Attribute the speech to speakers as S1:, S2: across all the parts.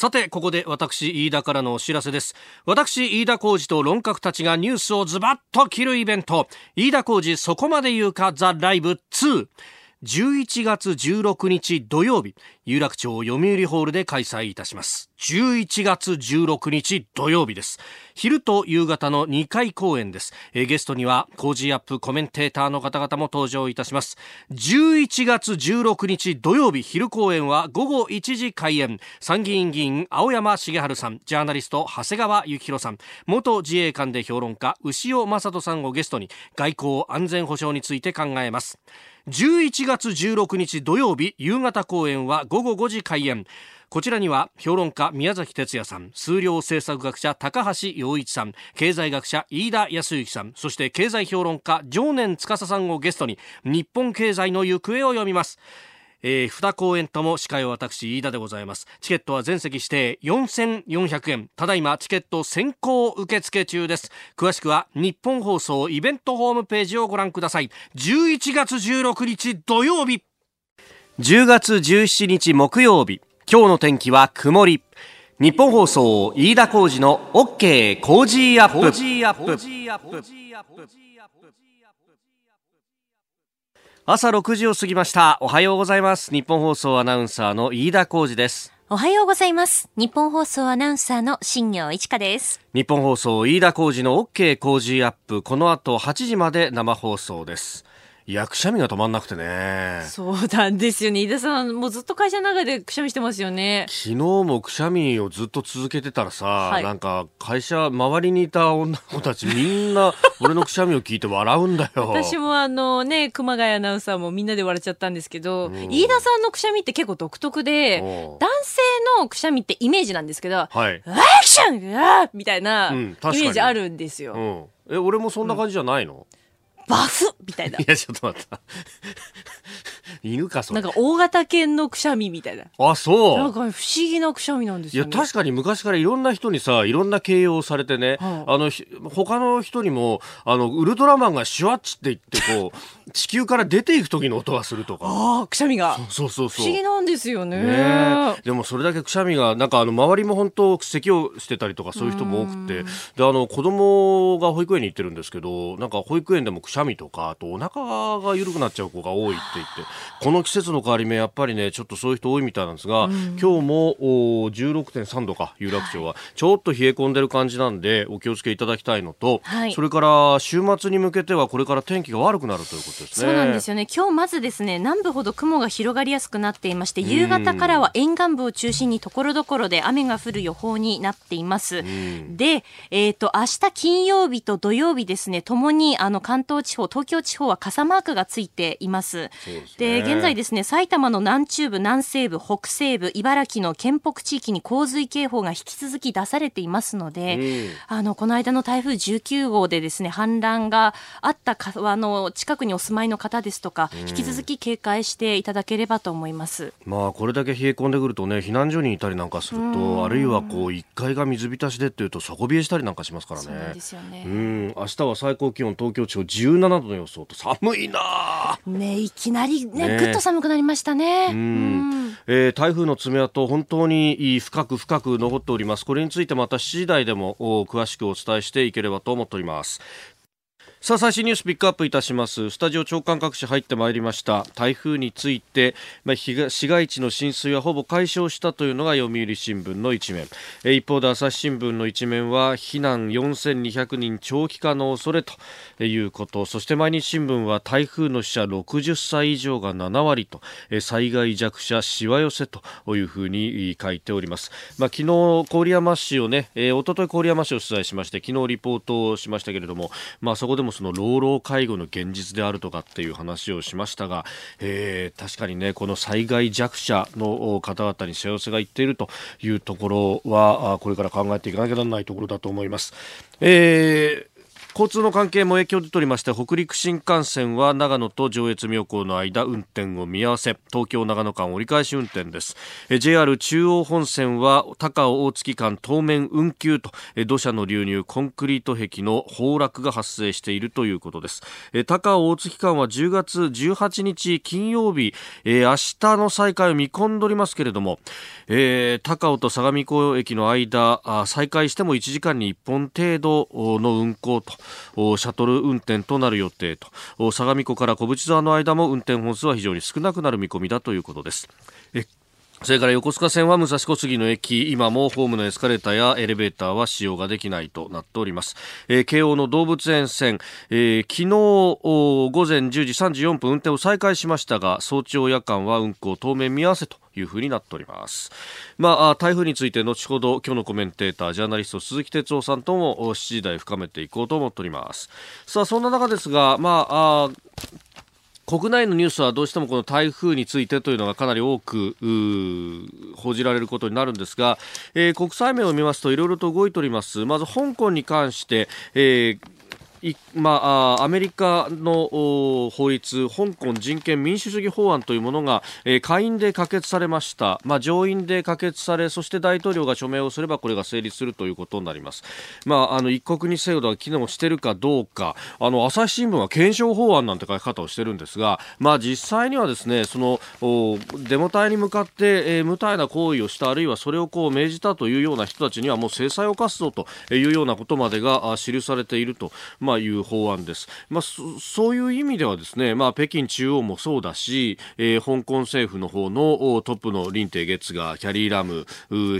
S1: さて、ここで私、飯田からのお知らせです。私、飯田浩司と論客たちがニュースをズバッと切るイベント、飯田浩司そこまで言うかザ・ライブ2。11月16日土曜日、有楽町読売ホールで開催いたします。11月16日土曜日です。昼と夕方の2回公演です。えゲストには、コージーアップコメンテーターの方々も登場いたします。11月16日土曜日昼公演は午後1時開演。参議院議員青山繁晴さん、ジャーナリスト長谷川幸洋さん、元自衛官で評論家牛尾正人さんをゲストに外交安全保障について考えます。11月16日土曜日夕方公演は午後5時開演こちらには評論家宮崎哲也さん数量政策学者高橋洋一さん経済学者飯田康之さんそして経済評論家常年司さんをゲストに日本経済の行方を読みます。えー、2公演とも司会は私飯田でございます。チケットは全席指定4400円。ただいまチケット先行受付中です。詳しくは日本放送イベントホームページをご覧ください。11月16日土曜日。10月17日木曜日。今日の天気は曇り。ニッポン放送飯田浩司の OK コージーアップ。朝6時を過ぎました。おはようございます。ニッポン放送アナウンサーの飯田浩司です。
S2: おはようございます。ニッポン放送アナウンサーの新行市佳です。
S1: ニッポン放送飯田浩司の OK コージーアップ。この後8時まで生放送ですいやくしゃみが止まんなくてね。
S2: そうなんですよね。飯田さんもうずっと会社の中でくしゃみしてますよね。
S1: 昨日もくしゃみをずっと続けてたらさ、はい、なんか会社周りにいた女の子たちみんな俺のくしゃみを聞いて笑うんだよ。
S2: 私もあのね熊谷アナウンサーもみんなで笑っちゃったんですけど、うん、飯田さんのくしゃみって結構独特で男性のくしゃみってイメージなんですけど「はい、アクション!みたいなイメージあるんですよ、
S1: うん、え俺もそんな感じじゃないの、うん
S2: バフみたいな。
S1: いや、ちょっと待った。犬かそ
S2: れ。なんか大型犬のくしゃみみたいな。
S1: あ、そう。
S2: なんか不思議なくしゃみなんですよ、
S1: ね、いや、確かに昔からいろんな人にさ、いろんな形容されてね、はあ、あの、他の人にも、あの、ウルトラマンがシュワッチって言って、こう、地球から出ていく時の音がするとか。
S2: ああ、くしゃみが。
S1: そうそうそう。
S2: 不思議なんですよね。ね
S1: でもそれだけくしゃみが、なんかあの、周りも本当、咳をしてたりとか、そういう人も多くて、で、あの、子供が保育園に行ってるんですけど、なんか保育園でもくしゃみとか、あとお腹が緩くなっちゃう子が多いって言って、この季節の変わり目、やっぱりね、ちょっとそういう人多いみたいなんですが、今日も16.3度か、有楽町は、ちょっと冷え込んでる感じなんで、お気をつけいただきたいのと、はい、それから週末に向けては、これから天気が悪くなるということです
S2: ね。そうなんですよね。今日まずですね、南部ほど雲が広がりやすくなっていまして、夕方からは沿岸部を中心にところどころで雨が降る予報になっています。で、えっ、ー、と、明日金曜日と土曜日ですね、ともにあの関東地方、東京地方は傘マークがついています。で、ね、現在ですね、埼玉の南中部、南西部、北西部、茨城の県北地域に洪水警報が引き続き出されていますので、あの、この間の台風19号でですね、氾濫があった川の近くにお住まいの方ですとか、引き続き警戒していただければと思います。
S1: まあ、これだけ冷え込んでくるとね、避難所にいたりなんかすると、あるいはこう、1階が水浸しでっていうと、底冷えしたりなんかしますからね。そうですよね。うん、明日は最高気温東京地方17度の予想と寒いな
S2: ね、いきなりね、ぐっと寒くなりましたね。うん、
S1: えー、台風の爪痕、本当に深く深く残っております。これについてまた7時台でも詳しくお伝えしていければと思っております。さあ最新ニュースピックアップいたします。スタジオ長官各紙入ってまいりました。台風について、まあ、市街地の浸水はほぼ解消したというのが読売新聞の一面。え一方で朝日新聞の一面は避難4200人長期化の恐れということ。そして毎日新聞は台風の死者60歳以上が7割と災害弱者しわ寄せというふうに書いております、まあ、昨日郡山市をね、えー、一昨日郡山市を取材しまして昨日リポートをしましたけれども、まあ、そこでももその老老介護の現実であるとかっていう話をしましたが、えー、確かにねこの災害弱者の方々に幸せがいっているというところはこれから考えていかなきゃならないところだと思います。えー交通の関係も影響出ておりまして北陸新幹線は長野と上越妙高の間運転を見合わせ東京長野間折り返し運転です。JR 中央本線は高尾大月間当面運休と土砂の流入コンクリート壁の崩落が発生しているということです。高尾大月間は10月18日金曜日明日の再開を見込んでおりますけれども、えー、高尾と相模湖駅の間再開しても1時間に1本程度の運行とシャトル運転となる予定と。相模湖から小淵沢の間も運転本数は非常に少なくなる見込みだということです。それから横須賀線は武蔵小杉の駅、今もホームのエスカレーターやエレベーターは使用ができないとなっております。えー、京王の動物園線、えー、昨日午前10時34分運転を再開しましたが、早朝夜間は運行当面見合わせというふうになっております。まあ、台風について後ほど今日のコメンテーター、ジャーナリスト鈴木哲夫さんとも7時台深めていこうと思っております。さあ、そんな中ですが、まあ、あ国内のニュースはどうしてもこの台風についてというのがかなり多く報じられることになるんですが、えー、国際面を見ますといろいろと動いております。まず香港に関して、えーまあ、アメリカの法律香港人権民主主義法案というものが、えー、下院で可決されました、まあ、上院で可決されそして大統領が署名をすればこれが成立するということになります、まあ、あの一国二制度が機能しているかどうか。あの朝日新聞は検証法案なんて書き方をしているんですが、まあ、実際にはですねそのデモ隊に向かって、えー、無体な行為をしたあるいはそれをこう命じたというような人たちにはもう制裁を科すぞというようなことまでが記されていると、まあまあ、いう法案です。まあ、そういう意味ではですね、まあ、北京中央もそうだし、えー、香港政府の方のトップの林鄭月がキャリー・ラム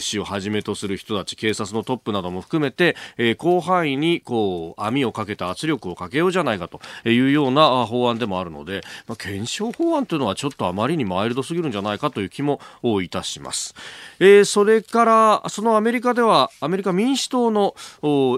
S1: 氏をはじめとする人たち、警察のトップなども含めて、えー、広範囲にこう網をかけた圧力をかけようじゃないかというような法案でもあるので、まあ、検証法案というのはちょっとあまりにマイルドすぎるんじゃないかという気もいたします。えー、それからそのアメリカではアメリカ民主党の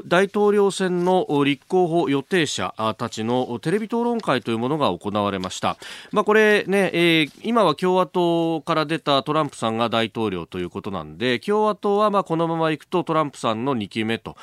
S1: 大統領選の立候補予定者たちのテレビ討論会というものが行われました。まあ、これね、えー、今は共和党から出たトランプさんが大統領ということなんで、共和党はまあこのままいくとトランプさんの2期目と、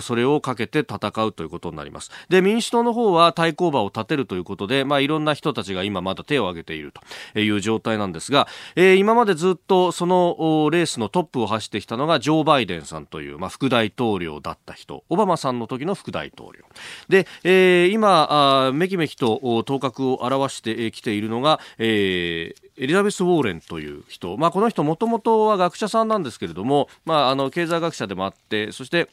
S1: それをかけて戦うということになります。で、民主党の方は対抗馬を立てるということで、まあ、いろんな人たちが今まだ手を挙げているという状態なんですが、えー、今までずっとそのレースのトップを走ってきたのがジョー・バイデンさんという、まあ、副大統領だった人、オバマさんの時の副大統領。で、えー、今めきめきと頭角を現してきているのが、えー、エリザベス・ウォーレンという人、まあ、この人もともとは学者さんなんですけれども、まあ、あの経済学者でもあってそして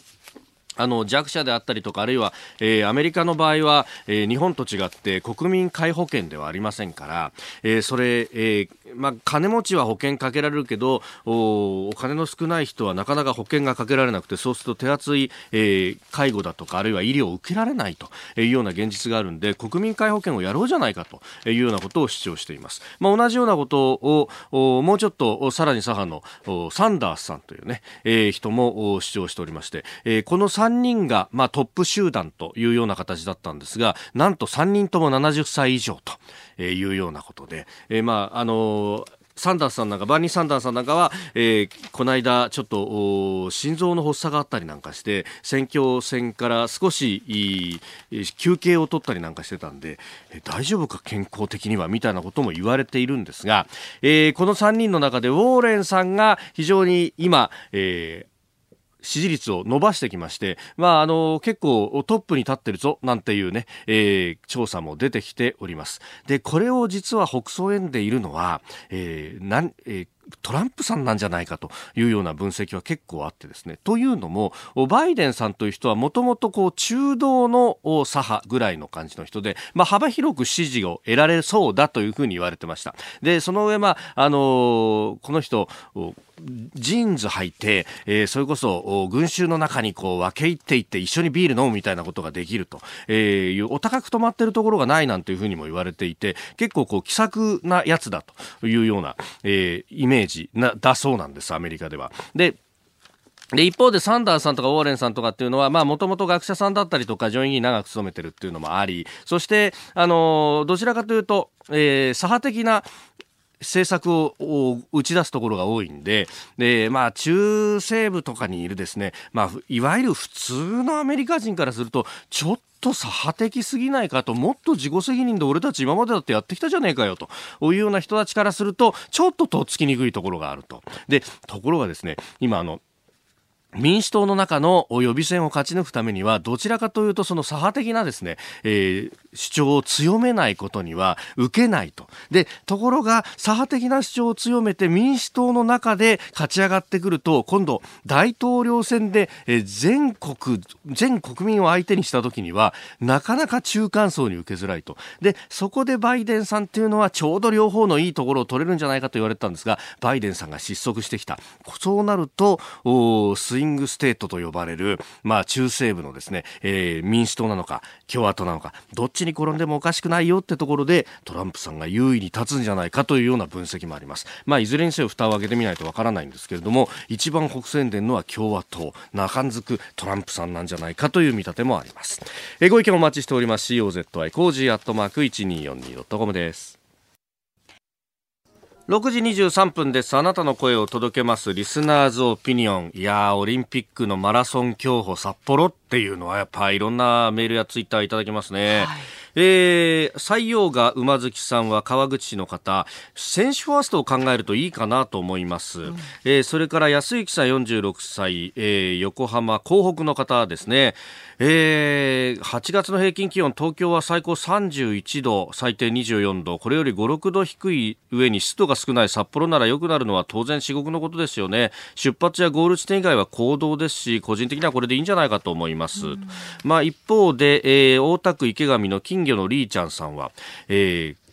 S1: あの弱者であったりとかあるいは、えー、アメリカの場合は、えー、日本と違って国民皆保険ではありませんから、えー、それ、えまあ、金持ちは保険かけられるけどお金の少ない人はなかなか保険がかけられなくてそうすると手厚い、え、介護だとかあるいは医療を受けられないというような現実があるんで国民皆保険をやろうじゃないかというようなことを主張しています、まあ、同じようなことをもうちょっとさらに左派のサンダースさんというね、え、人も主張しておりまして、え、この3 3人が、まあ、トップ集団というような形だったんですがなんと3人とも70歳以上と。いうようなことで、えー、まああのーサンダースさんなんか、バーニー・サンダースさんなんかは、えー、この間、ちょっと、心臓の発作があったりなんかして、選挙戦から少し休憩を取ったりなんかしてたんで、えー、大丈夫か、健康的には、みたいなことも言われているんですが、えー、この3人の中で、ウォーレンさんが非常に今、えー、支持率を伸ばしてきまして、まあ、あの、結構トップに立ってるぞ、なんていうね、えー、調査も出てきております。で、これを実は北総園でいるのは、えー、なん、えートランプさんなんじゃないかというような分析は結構あってですね。というのも、バイデンさんという人はもともとこう中道の左派ぐらいの感じの人で、まあ幅広く支持を得られそうだというふうに言われてました。で、その上、まあ、あのー、この人、ジーンズ履いて、えー、それこそ群衆の中にこう分け入っていって一緒にビール飲むみたいなことができると、えー、お高く止まってるところがないなんていうふうにも言われていて結構こう気さくなやつだというような、えー、イメージメージなだそうなんですアメリカでは。でで、一方でサンダーさんとかウォーレンさんとかっていうのは、もともと学者さんだったりとか、上院議員長く勤めてるっていうのもあり、そして、あの、どちらかというと、えー、左派的な政策を打ち出すところが多いんで、で、まあ、中西部とかにいるですね、まあ、いわゆる普通のアメリカ人からすると、ちょっと左派的すぎないかと、もっと自己責任で俺たち今までだってやってきたじゃねえかよというような人たちからすると、ちょっととっつきにくいところがあると。で、ところがですね、今あの、民主党の中の予備選を勝ち抜くためにはどちらかというとその左派的なですね、えー、主張を強めないことには受けないと。で、ところが左派的な主張を強めて民主党の中で勝ち上がってくると今度大統領選で、えー、全国、全国民を相手にした時にはなかなか中間層に受けづらいと。で、そこでバイデンさんっていうのはちょうど両方のいいところを取れるんじゃないかと言われてたんですが、バイデンさんが失速してきた。そうなると、スイングステートと呼ばれる、まあ、中西部のですね、えー、民主党なのか、共和党なのか、どっちに転んでもおかしくないよってところで、トランプさんが優位に立つんじゃないかというような分析もあります。まあ、いずれにせよ蓋を開けてみないとわからないんですけれども、一番ほくそ笑んでのは共和党、なかんずくトランプさんなんじゃないかという見立てもあります。えー、ご意見お待ちしております。COZY コージーアットマーク 1242.com です。6時23分です。あなたの声を届けます。リスナーズオピニオン。いやー、オリンピックのマラソン競歩札幌っていうのはやっぱいろんなメールやツイッターいただきますね。はいえー、塞翁が馬月さんは川口市の方、選手ファーストを考えるといいかなと思います。うん、えー、それから安幸さん46歳、えー、横浜港北の方ですね。えー、8月の平均気温、東京は最高31度、最低24度、これより5、6度低い上に湿度が少ない札幌なら良くなるのは当然至極のことですよね。出発やゴール地点以外は行動ですし、個人的にはこれでいいんじゃないかと思います。うん、まあ一方で、えー、大田区池上の金魚のリーちゃんさんは、えー、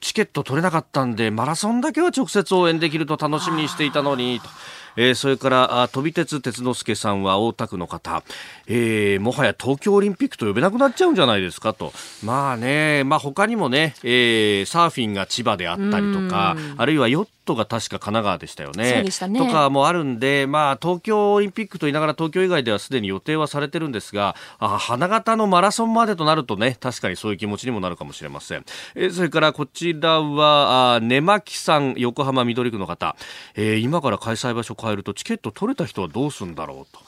S1: チケット取れなかったんで、マラソンだけは直接応援できると楽しみにしていたのに、と。えー、それから飛び鉄鉄之助さんは大田区の方、えー、もはや東京オリンピックと呼べなくなっちゃうんじゃないですかと。まあね、まあ、他にもね、えー、サーフィンが千葉であったりとかあるいはヨットが確か神奈川でしたよね。ねとかもあるんで、まあ、東京オリンピックと言いながら東京以外ではすでに予定はされてるんですがあ花形のマラソンまでとなるとね確かにそういう気持ちにもなるかもしれません。えー、それからこちらはあ根巻さん横浜緑区の方、えー、今から開催場所変えるとチケット取れた人はどうするんだろうと。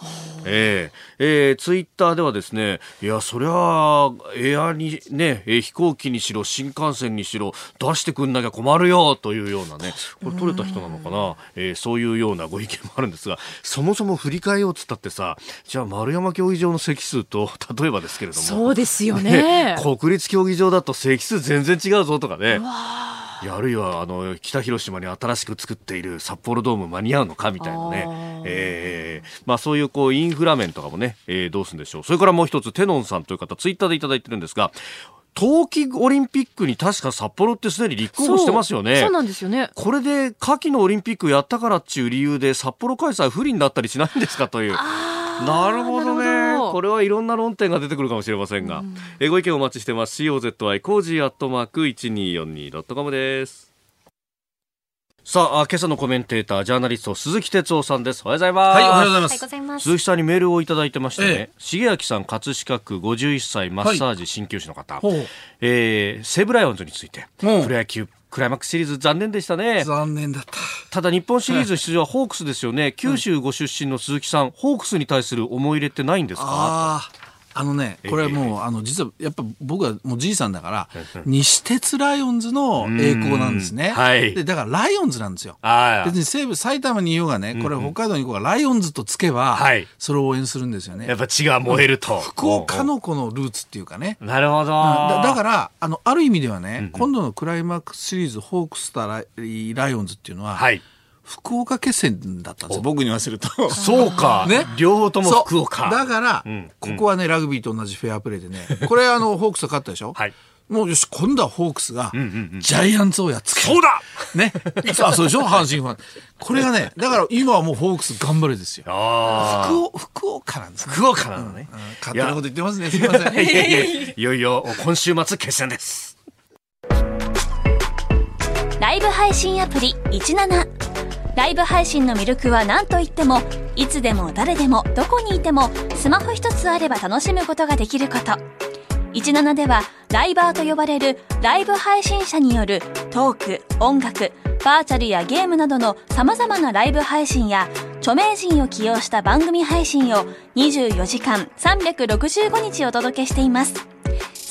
S1: えー、えー、ツイッターではですねいやそりゃエアにね飛行機にしろ新幹線にしろ出してくんなきゃ困るよというようなねこれ取れた人なのかな、えー、そういうようなご意見もあるんですがそもそも振り替えようっつったってさじゃあ丸山競技場の席数と例えばですけれども。
S2: そうですよね。
S1: 国立競技場だと席数全然違うぞとかね。あるいはあの北広島に新しく作っている札幌ドーム間に合うのかみたいなね、えー。まあ、そういうこうインフラ面とかもね、えー、どうするんでしょう。それからもう一つテノンさんという方ツイッターでいただいてるんですが冬季オリンピックに確か札幌ってすでに立候補してますよね。
S2: そうなんですよね。
S1: これで夏季のオリンピックやったからっていう理由で札幌開催不利になったりしないんですかという。なるほどね。これはいろんな論点が出てくるかもしれませんが、うん、えご意見お待ちしてます。COZY コージーアットマーク 1242.com です。さあ、今朝のコメンテーター、ジャーナリスト、鈴木哲夫さんです。おはようございます。
S3: はい、おはようござい
S1: ます。鈴木さんにメールをいただいてましてね、ええ、重明さん、葛飾区51歳、マッサージ鍼灸師の方、はい、えー、西武ライオンズについて、プロ野球クライマックスシリーズ残念でしたね。
S3: 残念だった。
S1: ただ日本シリーズ出場はホークスですよね。九州ご出身の鈴木さん、ホークスに対する思い入れってないんですか？あ
S3: のね、これはもう、あの、実は、やっぱ僕はもうじいさんだから、西鉄ライオンズの栄光なんですね。はい。で、だからライオンズなんですよ。別に西武、埼玉にいようがね、これ北海道に行こうが、ライオンズとつけば、はい。それを応援するんですよね。
S1: やっぱ血が燃えると。
S3: 福岡のこのルーツっていうかね。
S1: なるほど。
S3: だから、あの、ある意味ではね、今度のクライマックスシリーズ、ホークス対ライオンズっていうのは、はい。福岡決戦だったんですよ、僕に言わせると。
S1: そうか。ね。両方とも福岡。
S3: だから、うん、ここはね、ラグビーと同じフェアプレーでね、これあの、ホークスが勝ったでしょ？はい。もうよし、今度はホークスが、ジャイアンツをやっつけ
S1: る。そうだ
S3: ね。あ、そうでしょ？阪神ファン。これがね、だから今はもうホークス頑張れですよ。福福岡なんです
S1: 福岡なのね。
S3: 勝手なこと言ってますね。すみません。
S1: いよいよ今週末決戦です。
S4: ライブ配信アプリ17。ライブ配信の魅力は何といってもいつでも誰でもどこにいてもスマホ一つあれば楽しむことができること17ではライバーと呼ばれるライブ配信者によるトーク音楽バーチャルやゲームなどの様々なライブ配信や著名人を起用した番組配信を24時間365日お届けしています。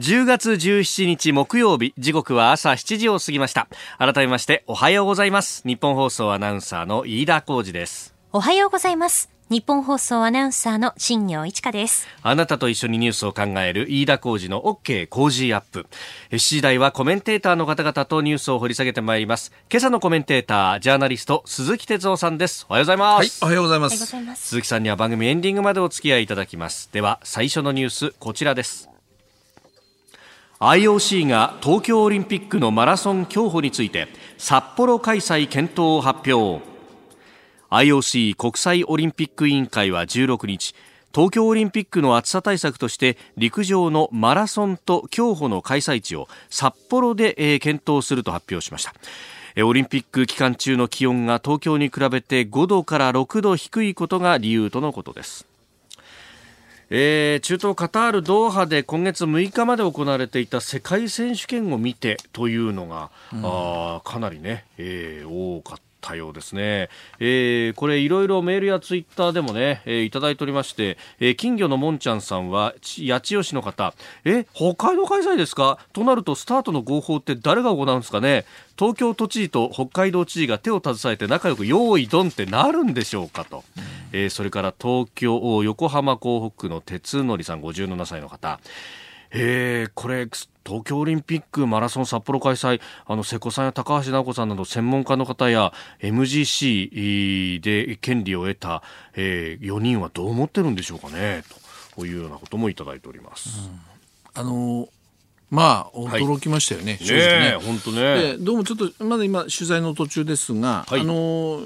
S1: 10月17日木曜日時刻は朝7時を過ぎました改めましておはようございます日本放送アナウンサーの飯田浩二です
S2: おはようございます日本放送アナウンサーの新業一華です。
S1: あなたと一緒にニュースを考える飯田浩二の OK 工事アップ。7時台はコメンテーターの方々とニュースを掘り下げてまいります。今朝のコメンテーター、ジャーナリスト、鈴木哲夫さんです。おはようございます。
S3: はい、おはようございます。
S1: 鈴木さんには番組エンディングまでお付き合いいただきます。では、最初のニュース、こちらです。IOC が東京オリンピックのマラソン競歩について札幌開催検討を発表。IOC 国際オリンピック委員会は16日東京オリンピックの暑さ対策として陸上のマラソンと競歩の開催地を札幌で検討すると発表しました。オリンピック期間中の気温が東京に比べて5度から6度低いことが理由とのことです。えー、中東カタールドーハで今月6日まで行われていた世界選手権を見てというのが、うん、あかなりね、えー、多かった。たようですね、えー、これいろいろメールやツイッターでもね、えー、いただいておりまして、えー、金魚のもんちゃんさんは八千代市の方。え北海道開催ですか？となるとスタートの合法って誰が行うんですかね？東京都知事と北海道知事が手を携えて仲良く用意ドンってなるんでしょうかと、えー、それから東京横浜港北区の鉄則さん57歳の方。えー、これ東京オリンピックマラソン札幌開催あの瀬古さんや高橋尚子さんなど専門家の方や MGC で権利を得た、えー、4人はどう思ってるんでしょうかねというようなこともいただいております。
S3: うん、あのまあ驚きましたよね、はい、正直ね。
S1: 本当ね。
S3: どうもちょっとまだ今取材の途中ですが、はい、あの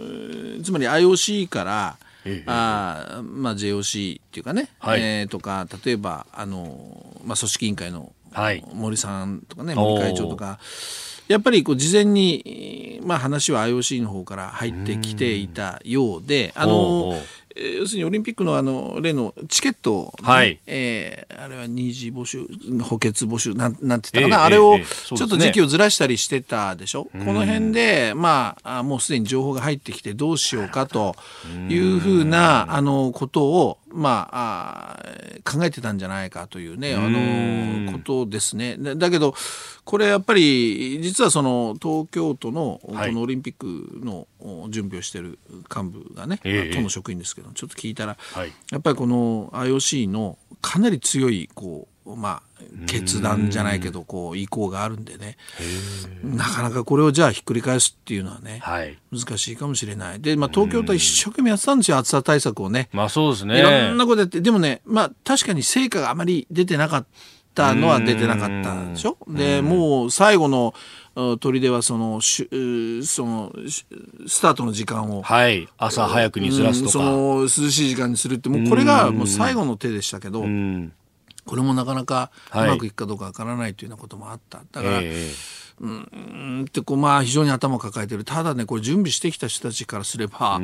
S3: つまり IOC からあまあ、JOC っていうかね、はい、えー、とか例えばあの、まあ、組織委員会の森さんとかね、森会長とか。やっぱりこう事前に、まあ、話は IOC の方から入ってきていたようであの要するにオリンピックのあの例のチケット、ね、はい、えー、あれは二次募集補欠募集なんなんて言ったかな、えー、あれをちょっと時期をずらしたりしてたでしょ、えー、この辺で、まあ、もうすでに情報が入ってきてどうしようかというふうなあのことをまあ、あ考えてたんじゃないかというね、あのことですね。だけど、これやっぱり、実はその東京都のこのオリンピックの準備をしている幹部がね、はい、都の職員ですけど、ちょっと聞いたら、はい、やっぱりこの IOC のかなり強いこう、まあ、決断じゃないけどこう意向があるんでね。なかなかこれをじゃあひっくり返すっていうのはね、はい、難しいかもしれない。で、まあ、東京都は一生懸命やってたんですよ暑さ対策をね。
S1: まあそうですね。
S3: いろんなことやって。でもね、まあ、確かに成果があまり出てなかったのは出てなかったでしょ？でもう最後の砦はそのしそのスタートの時間を、
S1: はい、朝早くにずらすとか、
S3: その涼しい時間にするってもうこれがもう最後の手でしたけど。これもなかなかうまくいくかどうかわからないというようなこともあった。だから、えーうんってこうまあ非常に頭を抱えてる。ただねこれ準備してきた人たちからすれば、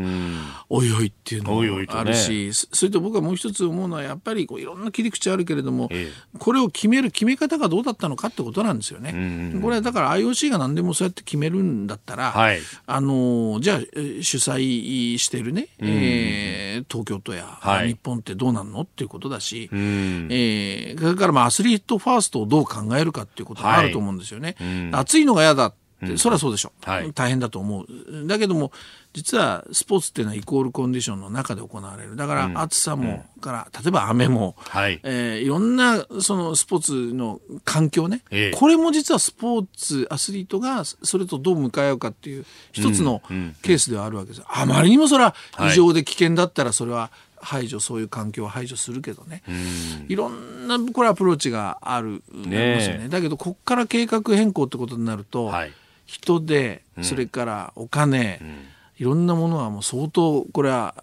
S3: おいおいっていうのもあるし、ね、それと僕はもう一つ思うのはやっぱりこういろんな切り口あるけれども、ええ、これを決める決め方がどうだったのかってことなんですよね。これはだから IOC が何でもそうやって決めるんだったら、はい、あのじゃあ主催してるね、えー、東京都や、はい、日本ってどうなんのっていうことだし、えー、それからまあアスリートファーストをどう考えるかっていうことがあると思うんですよね。はい暑いのが嫌だって、そりゃそうでしょ、はい、大変だと思う。だけども、実はスポーツっていうのはイコールコンディションの中で行われる。だから暑さも、うん、から、例えば雨も、はい、えー、いろんなそのスポーツの環境ね、えこれも実はスポーツ、アスリートがそれとどう向かい合うかっていう一つのケースではあるわけです。あまりにもそれは異常で危険だったらそれは排除そういう環境を排除するけどね、いろんなこれアプローチがあるねますよね。だけどここから計画変更ってことになると、はい、人でそれからお金、うん。いろんなものはもう相当これは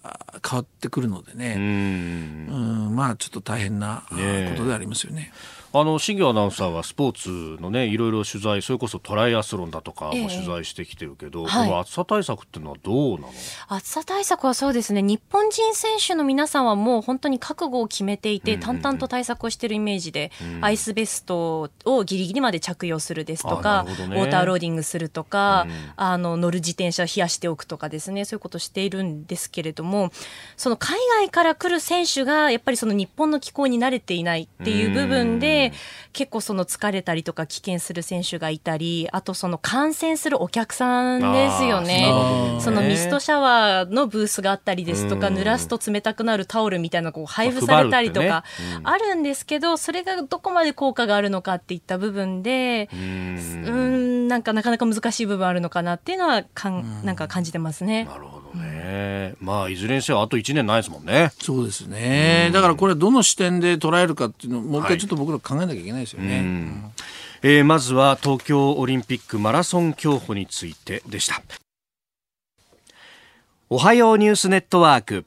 S3: 変わってくるのでね。うん。まあちょっと大変なことでありますよね。ね
S1: あの新業アナウンサーはスポーツのねいろいろ取材それこそトライアスロンだとかも取材してきてるけど、えーはい、暑さ対策っていうのはどうなの？
S2: 暑さ対策はそうですね。日本人選手の皆さんはもう本当に覚悟を決めていて、淡々と対策をしているイメージで、うん、アイスベストをギリギリまで着用するですとか、ね、ウォーターローディングするとか、うん、あの乗る自転車を冷やしておくとかですね。そういうことをしているんですけれどもその海外から来る選手がやっぱりその日本の気候に慣れていないっていう部分で、結構その疲れたりとか棄権する選手がいたりあとその観戦するお客さんですよね。そのミストシャワーのブースがあったりですとか濡らすと冷たくなるタオルみたいなのが配布されたりとかあるんですけどそれがどこまで効果があるのかっていった部分でうん。なんかなかなか難しい部分あるのかなっていうのはかん。なんか感じてますね。
S1: なるほどね。まあいずれにせよあと1年ないですもんね。
S3: そうですね。だからこれどの視点で捉えるかっていうのをもう一回ちょっと僕ら考えなきゃいけないですよね。はい
S1: えー、まずは東京オリンピックマラソン競歩についてでした。おはようニュースネットワーク。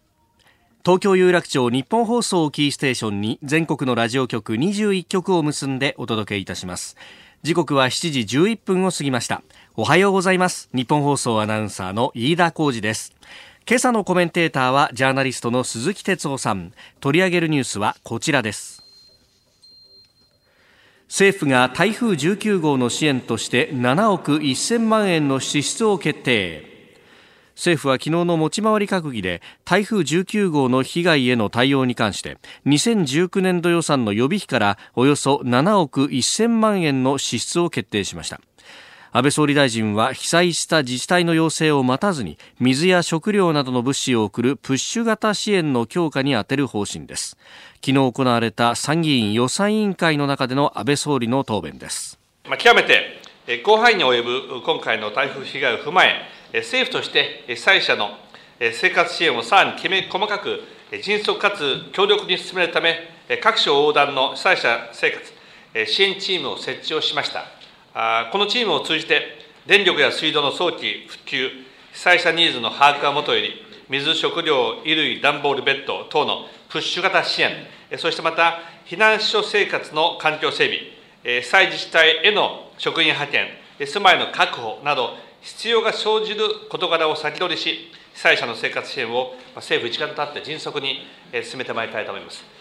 S1: 東京有楽町日本放送キーステーションに全国のラジオ局21局を結んでお届けいたします。時刻は7時11分を過ぎました。おはようございます。日本放送アナウンサーの飯田浩二です。今朝のコメンテーターはジャーナリストの鈴木哲夫さん。取り上げるニュースはこちらです。政府が台風19号の支援として7億1000万円の支出を決定。政府は昨日の持ち回り閣議で台風19号の被害への対応に関して2019年度予算の予備費からおよそ7億1000万円の支出を決定しました安倍総理大臣は被災した自治体の要請を待たずに水や食料などの物資を送るプッシュ型支援の強化に充てる方針です昨日行われた参議院予算委員会の中での安倍総理の答弁です
S5: 極めて広範囲に及ぶ今回の台風被害を踏まえ政府として被災者の生活支援をさらにきめ細かく迅速かつ強力に進めるため、各省横断の被災者生活支援チームを設置をしました。このチームを通じて、電力や水道の早期復旧、被災者ニーズの把握がもとより、水、食料、衣類、段ボールベッド等のプッシュ型支援、そしてまた、避難所生活の環境整備、被災自治体への職員派遣、住まいの確保など、必要が生じる事柄を先取りし、被災者の生活支援を政府一丸となって迅速に進めてまいりたいと思います。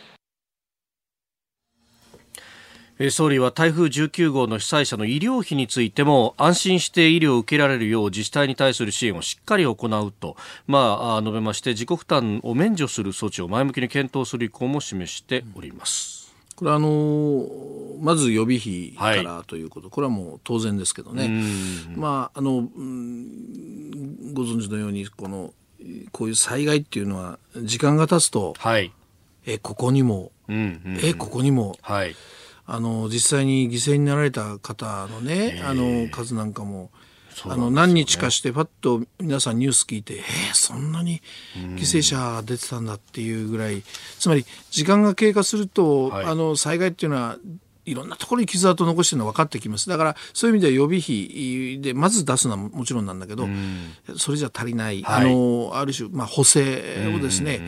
S1: 総理は台風19号の被災者の医療費についても安心して医療を受けられるよう自治体に対する支援をしっかり行うと、まあ、述べまして自己負担を免除する措置を前向きに検討する意向も示しております。
S3: これはあのまず予備費からということ、はい、これはもう当然ですけどね、まああの、ご存知のようにこのこういう災害っていうのは時間が経つと、はい、えここにも、うんうんうん、えここにも、はい、あの実際に犠牲になられた方のねあの数なんかもあの何日かしてパッと皆さんニュース聞いてえー、そんなに犠牲者出てたんだっていうぐらい。つまり時間が経過すると、はい、あの災害っていうのはいろんなところに傷跡を残してるの分かってきます。だからそういう意味では予備費でまず出すのはもちろんなんだけど、それじゃ足りない、はい、あのある種、まあ、補正をですね、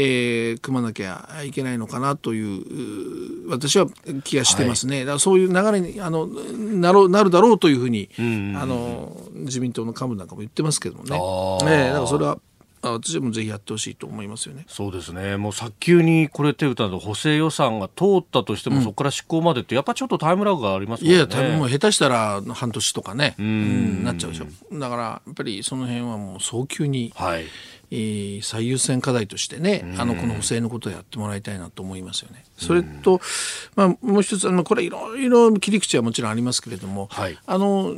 S3: えー、組まなきゃいけないのかなという私は気がしてますね、はい、だからそういう流れにあのなろなるだろうというふうに、うんあの自民党の幹部なんかも言ってますけどもね、えー、だからそれは私もぜひやってほしいと思いますよね。
S1: そうですね。もう早急にこれ手打たと補正予算が通ったとしても、うん、そこから執行までってやっぱちょっとタイムラグがありますもんね。いや多
S3: 分もう下手したら半年とかね、うん、なっちゃうでしょ。だからやっぱりその辺はもう早急に。はい。えー、最優先課題としてね、あのこの補正のことをやってもらいたいなと思いますよね。それと、まあ、もう一つあのこれいろいろ切り口はもちろんありますけれども、はい、あの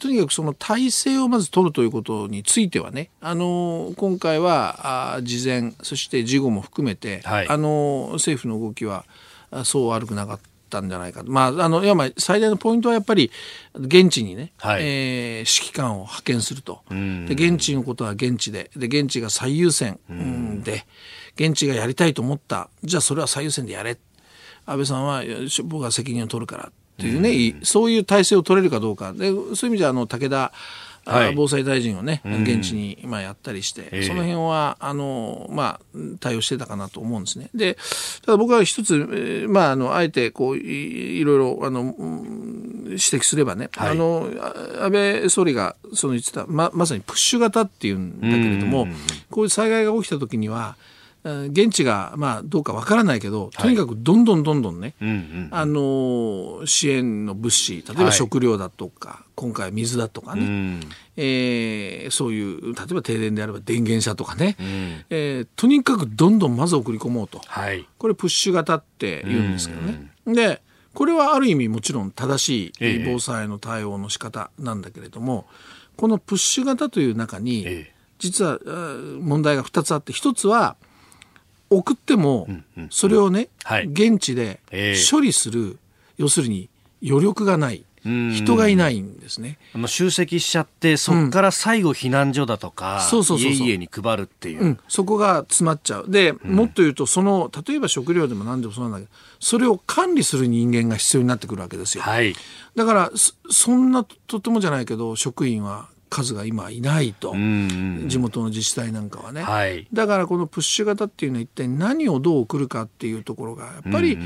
S3: とにかくその体制をまず取るということについてはねあの今回はあ事前そして事後も含めて、はい、あの政府の動きはそう悪くなかった。たんじゃないかまあ、あの、い最大のポイントはやっぱり、現地にね、はい、えー、指揮官を派遣すると。で、現地のことは現地で、で、現地が最優先で、現地がやりたいと思った。じゃあ、それは最優先でやれ。安倍さんは、僕は責任を取るから。っていうね、うそういう体制を取れるかどうか。で、そういう意味では、あの、武田、はい、防災大臣をね、現地に今やったりして、その辺は、あの、まあ、対応してたかなと思うんですね。で、ただ僕は一つ、まあ、あの、あえて、こう、いろいろ、あの、指摘すればね、はい、あの、安倍総理が、その言ってた、ま、まさにプッシュ型っていうんだけれども、こういう災害が起きた時には、現地がまあどうかわからないけど、とにかくどんどんどんどんね、あの支援の物資例えば食料だとか、はい、今回は水だとかね、うん、えー、そういう例えば停電であれば電源車とかね、うん、えー、とにかくどんどんまず送り込もうと、はい、これプッシュ型って言うんですけどね。うん、でこれはある意味もちろん正しい防災の対応の仕方なんだけれども、ええ、このプッシュ型という中に、実は問題が2つあって1つは送っても、それをね、現地で処理する、要するに余力がない。人がいないんですね。
S1: 集積しちゃってそこから最後避難所だとか、そうそうそう家々に配るっていう、う
S3: ん、そこが詰まっちゃう。で、うん、もっと言うとその例えば食料でも何でもそうなんだけどそれを管理する人間が必要になってくるわけですよ、はい、だからそんなとてもじゃないけど職員は数が今いないと、地元の自治体なんかはね、はい、だからこのプッシュ型っていうのは一体何をどう送るかっていうところがやっぱり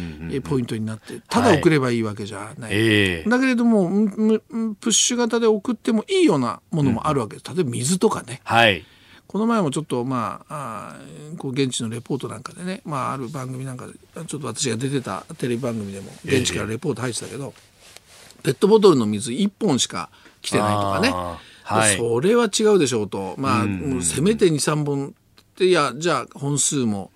S3: ポイントになってただ送ればいいわけじゃない、はい、だけれどもプッシュ型で送ってもいいようなものもあるわけ。です例えば水とかね。はい。この前もちょっとまああこう現地のレポートなんかでね、まあ、ある番組なんかでちょっと私が出てたテレビ番組でも現地からレポート入ってたけど、ペットボトルの水1本しか来てないとかねはい、それは違うでしょうと、まあ、うせめて2、3本っていやじゃあ本数も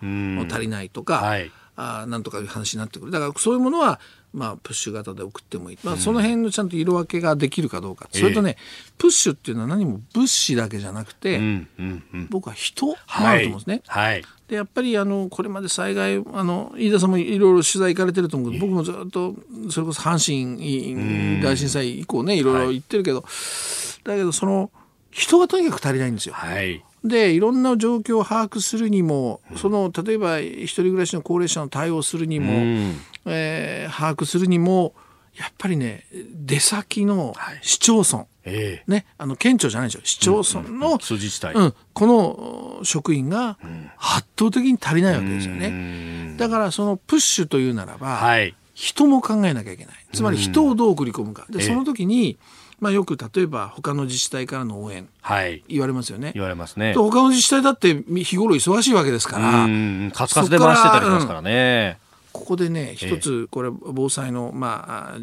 S3: 足りないとか、はい、あなんとかいう話になってくる。だからそういうものはまあ、プッシュ型で送ってもいい、まあ、その辺のちゃんと色分けができるかどうか、うん、それとね、プッシュっていうのは何も物資だけじゃなくて、うんうんうん、僕は人もあると思うんですね。はい、でやっぱりあのこれまで災害あの飯田さんもいろいろ取材行かれてると思うけど僕もずっとそれこそ阪神大震災以降ねい。ろいろ行ってるけど、はい、だけどその人がとにかく足りないんですよ。はいでいろんな状況を把握するにもその例えば一人暮らしの高齢者の対応するにも、うん、えー、把握するにもやっぱりね出先の市町村、はいえ。ー、ね、あの県庁じゃないでしょ。市町村の、うんうん、この職員が圧倒的に足りないわけですよね。だからそのプッシュというならば、はい、人も考えなきゃいけない。つまり人をどう送り込むか。で、その時に、まあ、よく例えば他の自治体からの応援、はい、言われますよね。
S1: 言われますね。
S3: 他の自治体だって日頃忙しいわけですから、
S1: カツカツで回してたりしますからね。
S3: ここでね一つこれ防災のまあ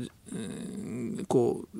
S3: こう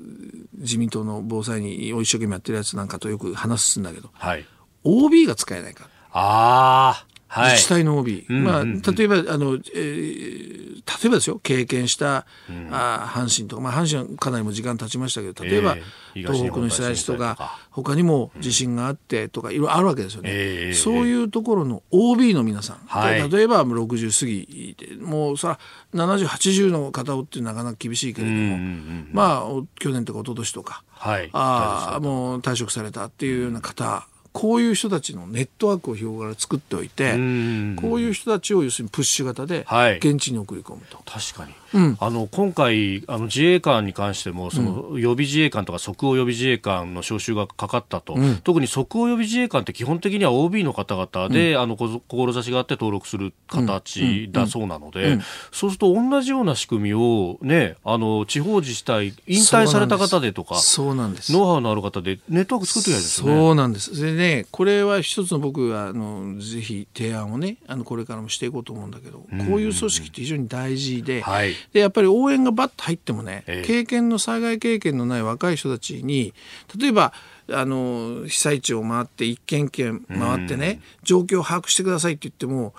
S3: 自民党の防災に一生懸命やってるやつなんかとよく話すんだけど、はい、OB が使えないか。ああ。はい、自治体の OB、まあ、例えばあの、えー、例えばですよ経験した、うん、あ阪神とか、まあ、阪神はかなりも時間経ちましたけど例えば、えー、東北の被災地とか他にも地震があってとかいろいろあるわけですよね、えー、そういうところの OB の皆さん、はい、例えば60過ぎでもうさ7080の方をってなかなか厳しいけれども、まあ去年とか一昨年とか、はい、あもう退職されたっていうような方こういう人たちのネットワークを日頃から作っておいてこういう人たちを要するにプッシュ型で現地に送り込むと。
S1: はい、確かにうん、あの今回あの自衛官に関してもその予備自衛官とか即応予備自衛官の招集がかかったと、うん、特に即応予備自衛官って基本的には OB の方々で、うん、あの志があって登録する形だそうなので、そうすると同じような仕組みを、ね、あの地方自治体引退された方でとか
S3: そうなんです。
S1: ノウハウのある方でネットワーク作っていです
S3: よね。そうなんです。でねこれは一つの僕はあのぜひ提案をねあのこれからもしていこうと思うんだけど、こういう組織って非常に大事で,、はい、でやっぱり応援がバッと入ってもね、え経験の災害経験のない若い人たちに例えばあの被災地を回って一軒一軒回ってね、状況を把握してくださいって言っても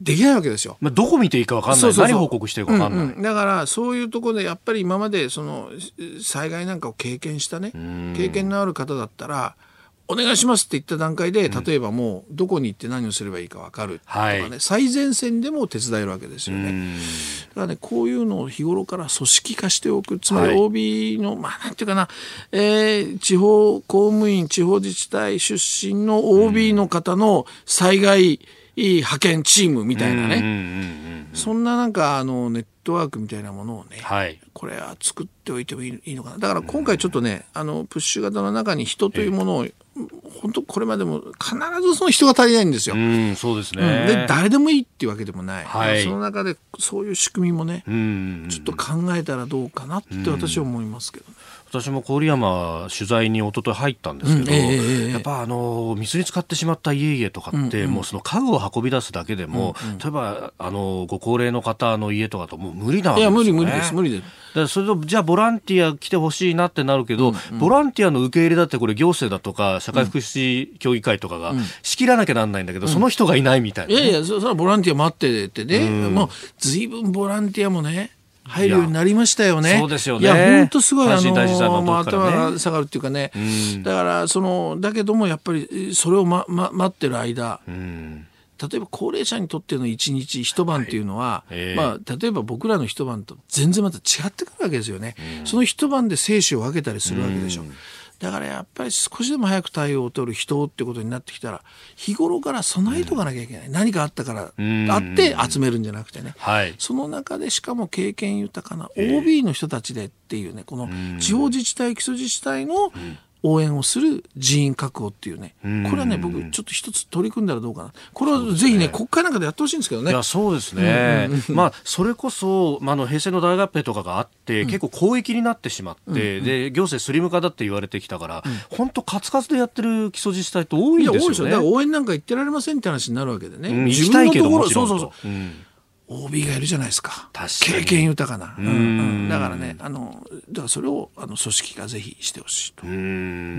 S3: できないわけですよ。
S1: まあ、どこ見ていいか分かんない。そうそうそう何報告していいか分かんない、うん
S3: うん。だからそういうところでやっぱり今までその災害なんかを経験したね経験のある方だったらお願いしますって言った段階で、例えばもうどこに行って何をすればいいか分かるとかね、はい、最前線でも手伝えるわけですよね。だからね、こういうのを日頃から組織化しておく、つまり OB の、はい、まあなんていうかな、えー、地方公務員、地方自治体出身の OB の方の災害派遣チームみたいなね、そんななんかあのネットトワークみたいなものをね、はい、これは作っておいてもいいのかな。だから今回ちょっとね、あのプッシュ型の中に人というものを、本当これまでも必ずその人が足りないんですよ。う
S1: ん、そうですね、うん、
S3: で誰でもいいっていうわけでもない、はい、その中でそういう仕組みもね、ちょっと考えたらどうかなって私は思いますけどね。
S1: 私も郡山取材に一昨日入ったんですけど、うんえー、やっぱあの水に浸かってしまった家々とかって、うんうん、もうその家具を運び出すだけでも、うんうん、例えばあのご高齢の方の家とかともう無理なわけですよ、ね、いや無理無理です無理です。だそれとじゃあボランティア来てほしいなってなるけど、うんうん、ボランティアの受け入れだってこれ行政だとか社会福祉協議会とかが仕切らなきゃなんないんだけど、うん、その人がいないみたいな、
S3: ね、いやいやそれはボランティア待ってってね、うん、もう随分ボランティアもね入るようになりましたよね。
S1: そうですよね。
S3: いや本当すごいあの、まあ、頭が下がるっていうかね。だからそのだけどもやっぱりそれをまま待ってる間。例えば高齢者にとっての一日一晩っていうのは、はいえー、まあ、例えば僕らの一晩と全然また違ってくるわけですよね。その一晩で生死を分けたりするわけでしょ。うだからやっぱり少しでも早く対応を取る人ってことになってきたら日頃から備えとかなきゃいけない、うん、何かあったからあって集めるんじゃなくてね、はい、その中でしかも経験豊かな OB の人たちでっていうねこの地方自治体基礎自治体の応援をする人員確保っていうね、これはね、僕、ちょっと一つ取り組んだらどうかな、これはぜひね、国会なんかでやってほしいんですけどね。
S1: いや、そうですね、まあ、それこそ、まあ、の平成の大合併とかがあって、結構広域になってしまって、で行政スリム化だって言われてきたから、本当、カツカツでやってる基礎自治体って多いんですよね。
S3: だから応援なんか行ってられませんって話になるわけでね。
S1: 行きたいけど
S3: もそうそうそう。OB がいるじゃないですか。経験豊かな、うん。うん、だからねあのだからそれをあの組織がぜひしてほしいと。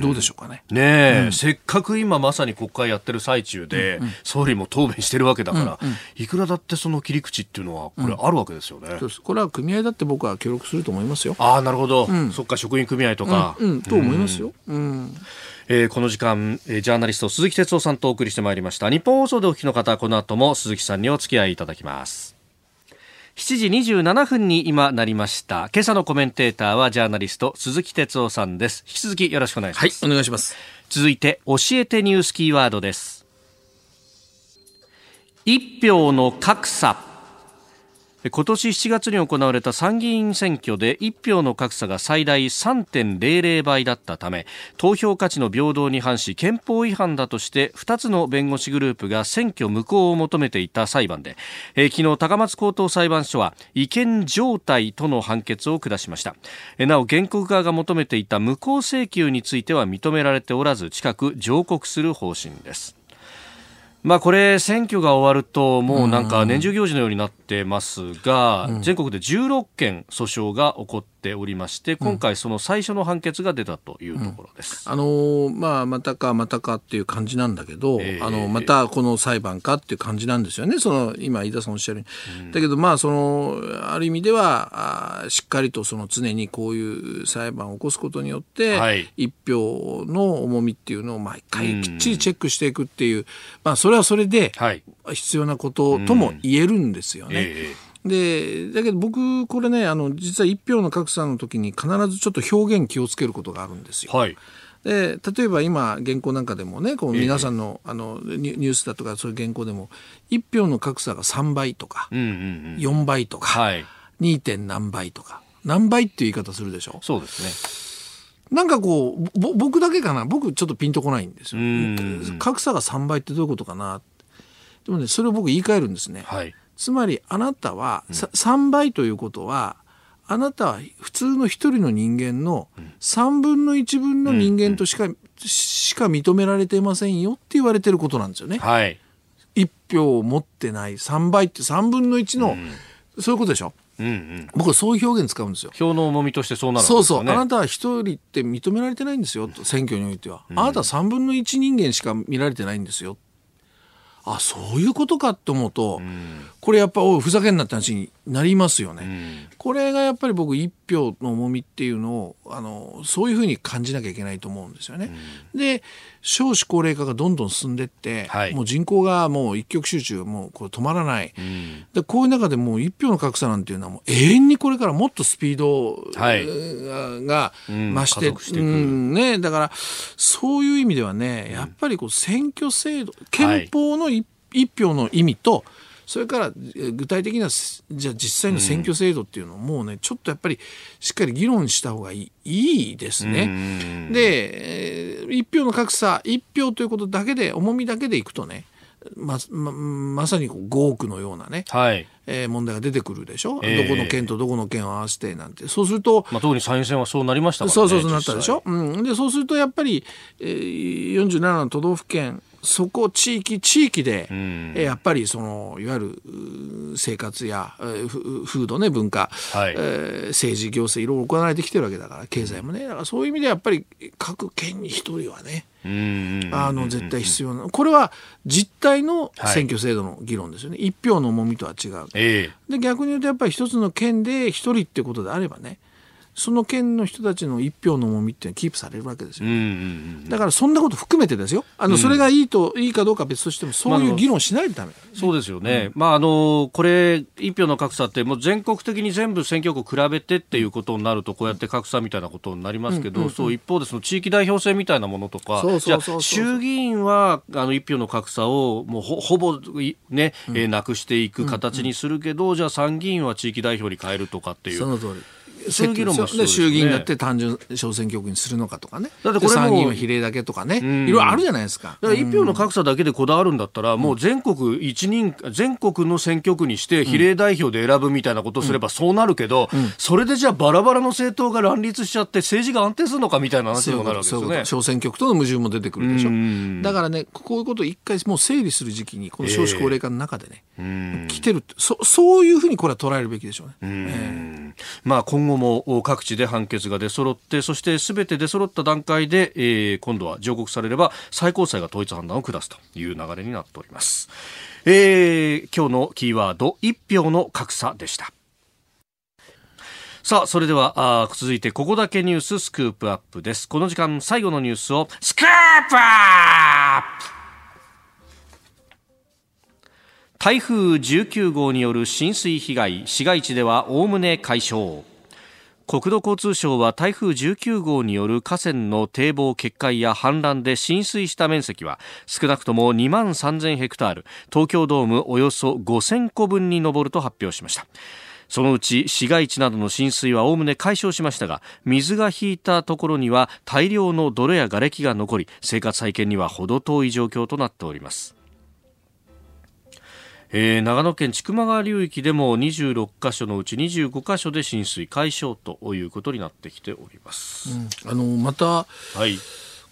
S3: どうでしょうかね。
S1: ね、うん、せっかく今まさに国会やってる最中で、うん。うん、総理も答弁してるわけだから、うん。うん、いくらだってその切り口っていうのはこれあるわけですよね、
S3: これは組合だって僕は協力すると思いますよ。
S1: ああなるほど、そっか職員組合とか、
S3: と思いますよ、うん。
S1: えー、この時間、えー、ジャーナリスト鈴木哲夫さんとお送りしてまいりました。日本放送でお聞きの方この後も鈴木さんにお付き合いいただきます7時27分に今なりました。今朝のコメンテーターはジャーナリスト鈴木哲夫さんです。引き続きよろしくお願いします。
S3: はいお願いします。
S1: 続いて教えてニュースキーワードです。一票の格差今年7月に行われた参議院選挙で1票の格差が最大3.00倍だったため投票価値の平等に反し憲法違反だとして2つの弁護士グループが選挙無効を求めていた裁判で、えー、昨日高松高等裁判所は違憲状態との判決を下しました、なお原告側が求めていた無効請求については認められておらず近く上告する方針です。まあ、これ、選挙が終わると、もうなんか年中行事のようになってますが、うん、全国で16件訴訟が起こっておりまして、今回、その最初の判決が出たというところです、
S3: うん、あのー、まあ、またかまたかっていう感じなんだけど、えー、あのまたこの裁判かっていう感じなんですよね、その今、飯田さんおっしゃるように。うん、だけど、まあ、そのある意味ではあ、しっかりとその常にこういう裁判を起こすことによって、はい、一票の重みっていうのを毎回きっちりチェックしていくっていう、まあ、それはそれで必要なこととも言えるんですよね。えーでだけど僕これねあの実は一票の格差の時に必ずちょっと表現気をつけることがあるんですよ。はい。で例えば今原稿なんかでもねこう皆さんの,、あのニュースだとかそういう原稿でも一票の格差が3倍とか、うんうんうん、4倍とか、はい、2. 点何倍とか何倍っていう言い方するでしょ？
S1: そうです
S3: ね。なんかこう僕だけかな？僕ちょっとピンとこないんですよ。格差が3倍ってどういうことかな？でもねそれを僕言い換えるんですね。はいつまりあなたは、うん、3倍ということはあなたは普通の一人の人間の3分の1分の人間としか、うん、しか認められていませんよって言われてることなんですよね。はい、1票を持ってない3倍って3分の1の、うん、そういうことでしょ？うんうん、僕はそういう表現使うんですよ。
S1: 票の重みとしてそうなる、
S3: ね、そうそう。あなたは一人って認められてないんですよ。選挙においては。あなたは3分の1人間しか見られてないんですよ。あそういうことかって思うと、うん、これやっぱおふざけんなって話になりますよね、うん、これがやっぱり僕一票の重みっていうのをあのそういうふうに感じなきゃいけないと思うんですよね。うん、で少子高齢化がどんどん進んでって、はい、もう人口がもう一極集中もうこれ止まらない、でこういう中でもう一票の格差なんていうのはもう永遠にこれからもっとスピード、はい、が増して,、うんね、だからそういう意味ではねやっぱりこう選挙制度憲法の一票の意味とそれから具体的なじゃあ実際の選挙制度っていうのをもうねちょっとやっぱりしっかり議論した方がいいいいですね。で、一票の格差一票ということだけで重みだけでいくとねまままさにこう5億のようなね、はい。えー、問題が出てくるでしょ、えー、どこの県とどこの県を合わせてなんて。そうすると、
S1: まあ、特に参院選はそうなりましたからね
S3: そうそうそうなったでしょ、うん、でそうするとやっぱり、えー、47の都道府県そこ地域地域で、うん、やっぱりそのいわゆる生活や風土ね文化、はい、えー、政治行政いろいろ行われてきてるわけだから経済もね。だからそういう意味でやっぱり各県に一人はねあの絶対必要なこれは実態の選挙制度の議論ですよね、はい、一票の重みとは違う、えー、で逆に言うとやっぱり一つの県で一人ってことであればねその県の人たちの一票の重みってキープされるわけですよ、だからそんなこと含めてですよ。あの、それがいいといいかどうか別としてもそういう議論しないとダメ、
S1: そうですよね、うん、まああのこれ一票の格差ってもう全国的に全部選挙区比べてっていうことになるとこうやって格差みたいなことになりますけど、そう一方でその地域代表制みたいなものとかじゃあ衆議院はあの一票の格差をもうほほぼね、うん、えー、なくしていく形にするけど、じゃあ参議院は地域代表に変えるとかっていう。
S3: その通りそういう議論もで、ね、衆議院だって単純小選挙区にするのかとかね。だってこれ参議院は比例だけとかね。いろいろあるじゃないですか。
S1: だから一票の格差だけでこだわるんだったら、もう全国一人、全国の選挙区にして比例代表で選ぶみたいなことをすればそうなるけど、それでじゃあバラバラの政党が乱立しちゃって政治が安定するのかみたいな話にもなるわけですよね。
S3: 小選挙区との矛盾も出てくるでしょ。だからね、こういうことを一回もう整理する時期に、この少子高齢化の中でね、えー、来てるそ、そういうふうにこれは捉えるべきでしょうね。え
S1: ー、まあ今後も各地で判決が出揃ってそしてすべて出揃った段階で、えー、今度は上告されれば最高裁が統一判断を下すという流れになっております、えー、今日のキーワード一票の格差でしたさあ、それではあ続いてここだけニューススクープアップです。この時間最後のニュースをスクープアップ台風19号による浸水被害、市街地ではおおむね解消。国土交通省は台風19号による河川の堤防決壊や氾濫で浸水した面積は少なくとも2万3000ヘクタール東京ドームおよそ5000個分に上ると発表しました。そのうち市街地などの浸水はおおむね解消しましたが水が引いたところには大量の泥や瓦礫が残り生活再建には程遠い状況となっております。えー、長野県千曲川流域でも26カ所のうち25カ所で浸水解消ということになってきております。
S3: うん、あのまた、はい、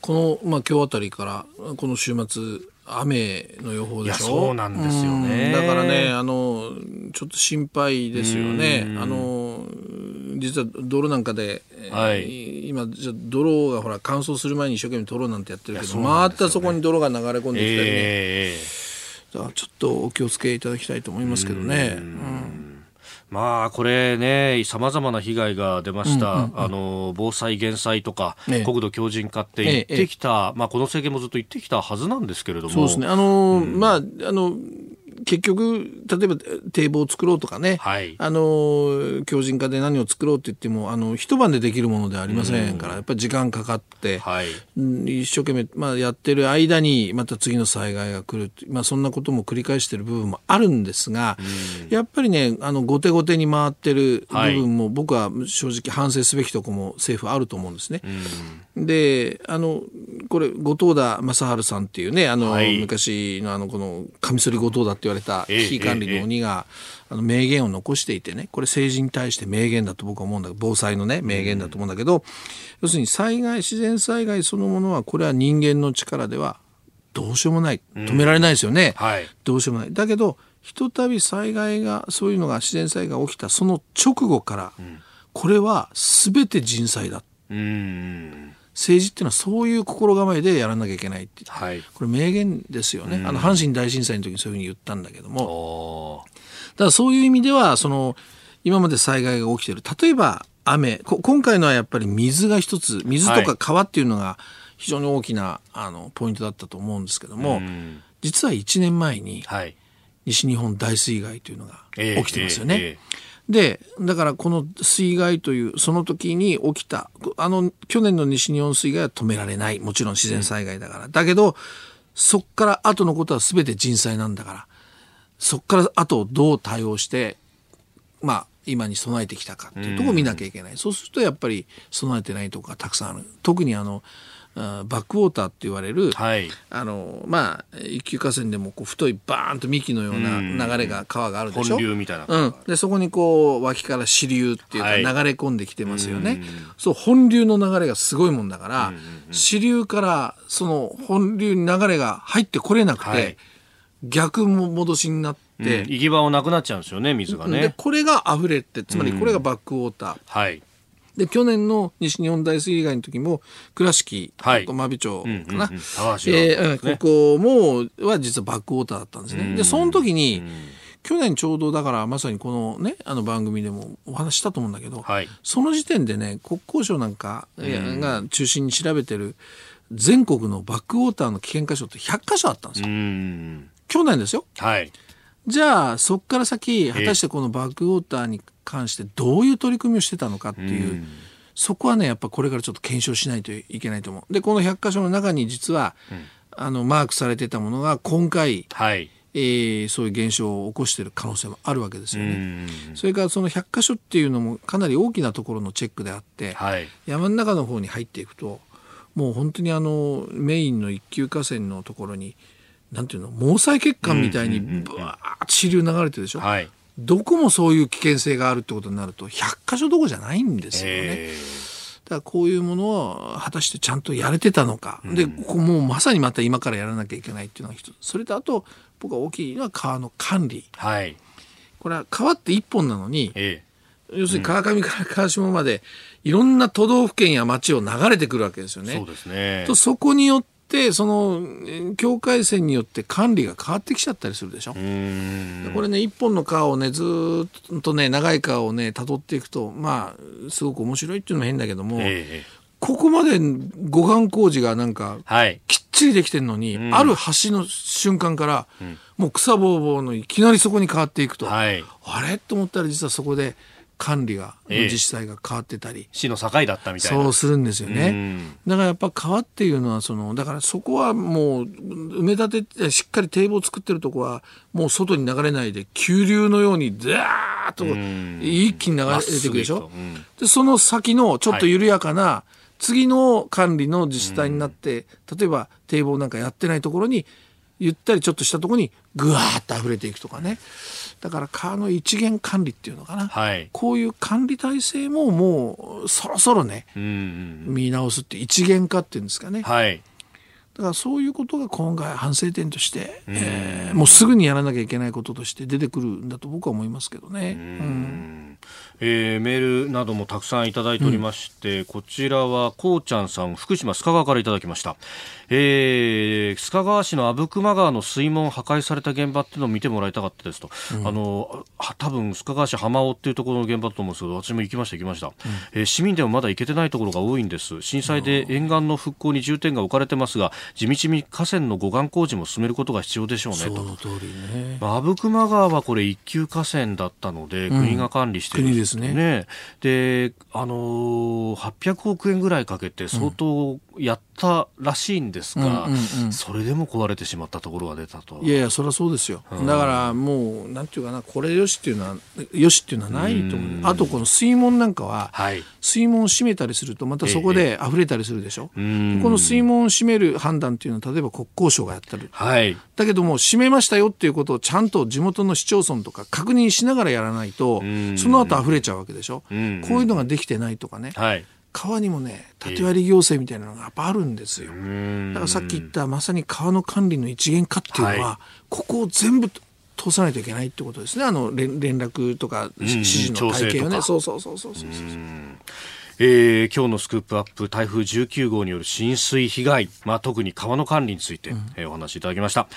S3: このまあ今日あたりからこの週末雨の予報でしょ？
S1: そうなんですよね、
S3: だからねあのちょっと心配ですよね。あの実は泥なんかで、はい、今じゃ泥がほら乾燥する前に一生懸命泥なんてやってるけど、ね、またそこに泥が流れ込んできたりね、えーちょっとお気をつけいただきたいと思いますけどね。
S1: まあ、これね、さまざまな被害が出ました、うんうんうん、あの防災・減災とか、ええ、国土強靭化って言ってきた、え、まあ、この政権もずっと言ってきたはずなんですけれども、
S3: そうですね、あの、うん、まあ、あの結局、例えば堤防を作ろうとかね、はい、あの強靭化で何を作ろうって言ってもあの一晩でできるものではありませんから、やっぱり時間かかって、はい、一生懸命、まあ、やってる間にまた次の災害が来る、まあ、そんなことも繰り返している部分もあるんですが、やっぱりねあの後手後手に回ってる部分も、僕は正直反省すべきところも政府あると思うんですね。であのこれ後藤田正治さんっていうねあの、はい、昔のあのこのカミソリ後藤田って言われた危機管理の鬼が、あの名言を残していてねこれ政治に対して名言だと僕は思うんだけど防災のね名言だと思うんだけど、要するに災害自然災害そのものはこれは人間の力ではどうしようもない。止められないですよね、うん。はい、どうしようもない。だけどひとたび災害がそういうのが自然災害が起きたその直後から、うん、これは全て人災だ。うん政治っていうのはそういう心構えでやらなきゃいけないって、はい、これ名言ですよね、あの阪神大震災の時にそういうふうに言ったんだけども。だからそういう意味ではその今まで災害が起きてる。例えば雨。今回のはやっぱり水が一つ。水とか川っていうのが非常に大きなあのポイントだったと思うんですけども、実は1年前に西日本大水害というのが起きてますよね。えーえーえ。ーで、だからこの水害という、その時に起きた、あの、去年の西日本水害は止められない。もちろん自然災害だから。だけど、そっから後のことは全て人災なんだから。そこからあとどう対応して、まあ、今に備えてきたかっていうところを見なきゃいけない。そうするとやっぱり備えてないところがたくさんある。特にあの、バックウォーターって言われる、はい、あのまあ一級河川でもこう太いバーンと幹のような流れが川があるでしょ？
S1: 本流みたいな、
S3: うん、でそこにこう脇から支流っていうか流れ込んできてますよね、はい、そう本流の流れがすごいもんだから、支流からその本流に流れが入ってこれなくて、はい、逆も戻しになって、うん、
S1: 行き場をなくなっちゃうんですよね水がね。で
S3: これが溢れてつまりこれがバックウォーター、はい、で、去年の西日本大水害の時も、倉敷、はい、真備町かな。うんうんうん、えー、ここも、は実はバックウォーターだったんですね。で、その時に、去年ちょうどだからまさにこのね、あの番組でもお話したと思うんだけど、はい、その時点でね、国交省なんかが中心に調べてる全国のバックウォーターの危険箇所って100箇所あったんですよ。去年ですよ。はい。じゃあ、そこから先、果たしてこのバックウォーターに関してどういう取り組みをしてたのかっていう、そこはね、やっぱこれからちょっと検証しないといけないと思う。で、この100箇所の中に実は、うん、あの、マークされてたものが今回、はい、えー、そういう現象を起こしている可能性もあるわけですよね。それからその100箇所っていうのもかなり大きなところのチェックであって、はい、山の中の方に入っていくと、もう本当にあの、メインの一級河川のところに、なんていうの毛細血管みたいにブワーッと支流流れてるでしょ、はい、どこもそういう危険性があるってことになると100箇所どころじゃないんですよね。だからこういうものを果たしてちゃんとやれてたのか、うん、でここもうまさにまた今からやらなきゃいけないっていうのが一つ。それとあと僕は大きいのは川の管理、はい、これは川って一本なのに、ええ、要するに川上から川下までいろんな都道府県や町を流れてくるわけですよね。
S1: そうですね。
S3: とそこによってってその境界線によって管理が変わってきちゃったりするでしょ。これね一本の川をねずっとね長い川をね辿っていくとまあすごく面白いっていうのも変だけども、えここまで護岸工事がなんか、きっちりできてるのに、うん、ある橋の瞬間から、うん、もう草ぼうぼうのいきなりそこに変わっていくと、はい、あれ？と思ったら実はそこで管理が、自治体が変わってたり。
S1: 市の境だったみたい
S3: な。そうするんですよね。だからやっぱ川っていうのは、その、だからそこはもう、埋め立て、しっかり堤防作ってるとこは、もう外に流れないで、急流のように、ザーッと、一気に流れていくでしょ？で、その先のちょっと緩やかな、次の管理の自治体になって、例えば堤防なんかやってないところに、ゆったりちょっとしたところにぐわーっと溢れていくとかね。だから川の一元管理っていうのかな、はい、こういう管理体制ももうそろそろね、うんうん、見直すって一元化っていうんですかね。はいだからそういうことが今回反省点として、えー、もうすぐにやらなきゃいけないこととして出てくるんだと僕は思いますけどね。うん。
S1: えー、メールなどもたくさんいただいておりまして、うん、こちらはこうちゃんさん福島須賀川からいただきました、えー、須賀川市の阿武隈川の水門破壊された現場っていうのを見てもらいたかったですと、うん、あの多分須賀川市浜尾っていうところの現場だと思うんですけど私も行きました行きました、うん、えー、市民でもまだ行けてないところが多いんです。震災で沿岸の復興に重点が置かれてますが地道に河川の護岸工事も進めることが必要でしょうねと。そ
S3: の通りね。
S1: 阿武隈川はこれ一級河川だったので、国が管理してる。んですですね。ね。で、あのー、800億円ぐらいかけて相当やったらしいんですが、うんうんうん、それでも壊れてしまったところが出たと。
S3: いやいや、そりゃそうですよ。うん、だからもう、なんていうかな、これよしっていうのは、よしっていうのはないと思う。あとこの水門なんかは、はい、水門を閉めたりすると、またそこで溢れたりするでしょ？ええ、この水門を閉める判断っていうのは、例えば国交省がやってる。はい、だけども、閉めましたよっていうことをちゃんと地元の市町村とか確認しながらやらないと、その後溢れちゃうわけでしょ？こういうのができてないとかね。はい川にもね縦割り行政みたいなのがやっぱあるんですよ。だからさっき言ったまさに川の管理の一元化っていうのは、はい、ここを全部通さないといけないってことですね。あの連連絡とか指示の体系をね。そうそうそうそうそうそう。
S1: えー、今日のスクープアップ台風19号による浸水被害、まあ、特に川の管理について、うん、えー、お話しいただきました